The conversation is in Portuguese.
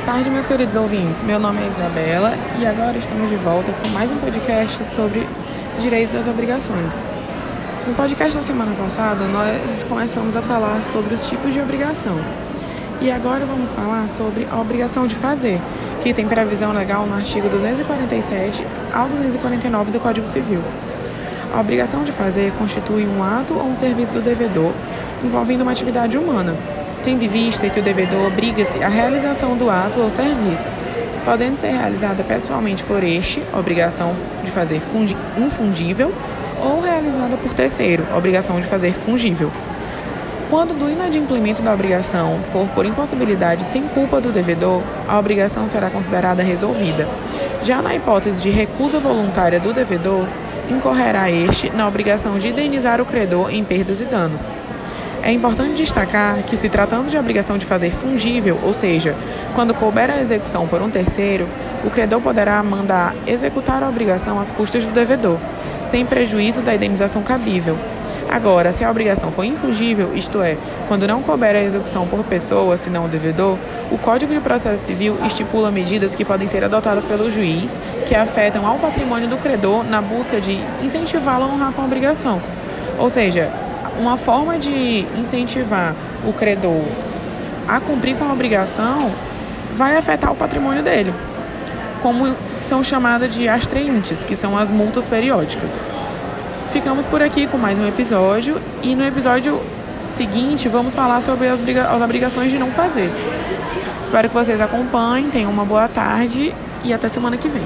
tarde, meus queridos ouvintes. Meu nome é Isabela e agora estamos de volta com mais um podcast sobre direito das obrigações. No podcast da semana passada, nós começamos a falar sobre os tipos de obrigação. E agora vamos falar sobre a obrigação de fazer, que tem previsão legal no artigo 247 ao 249 do Código Civil. A obrigação de fazer constitui um ato ou um serviço do devedor envolvendo uma atividade humana, tendo em vista que o devedor obriga-se à realização do ato ou serviço, podendo ser realizada pessoalmente por este, obrigação de fazer infundível, ou realizada por terceiro, obrigação de fazer fungível. Quando do inadimplemento da obrigação for por impossibilidade sem culpa do devedor, a obrigação será considerada resolvida. Já na hipótese de recusa voluntária do devedor, incorrerá este na obrigação de indenizar o credor em perdas e danos. É importante destacar que, se tratando de obrigação de fazer fungível, ou seja, quando couber a execução por um terceiro, o credor poderá mandar executar a obrigação às custas do devedor, sem prejuízo da indenização cabível. Agora, se a obrigação for infungível, isto é, quando não couber a execução por pessoa, senão o devedor, o Código de Processo Civil estipula medidas que podem ser adotadas pelo juiz que afetam ao patrimônio do credor na busca de incentivá-lo a honrar com a obrigação. Ou seja, uma forma de incentivar o credor a cumprir com a obrigação vai afetar o patrimônio dele, como são chamadas de astreintes, que são as multas periódicas. Ficamos por aqui com mais um episódio e no episódio seguinte vamos falar sobre as, as obrigações de não fazer. Espero que vocês acompanhem, tenham uma boa tarde e até semana que vem.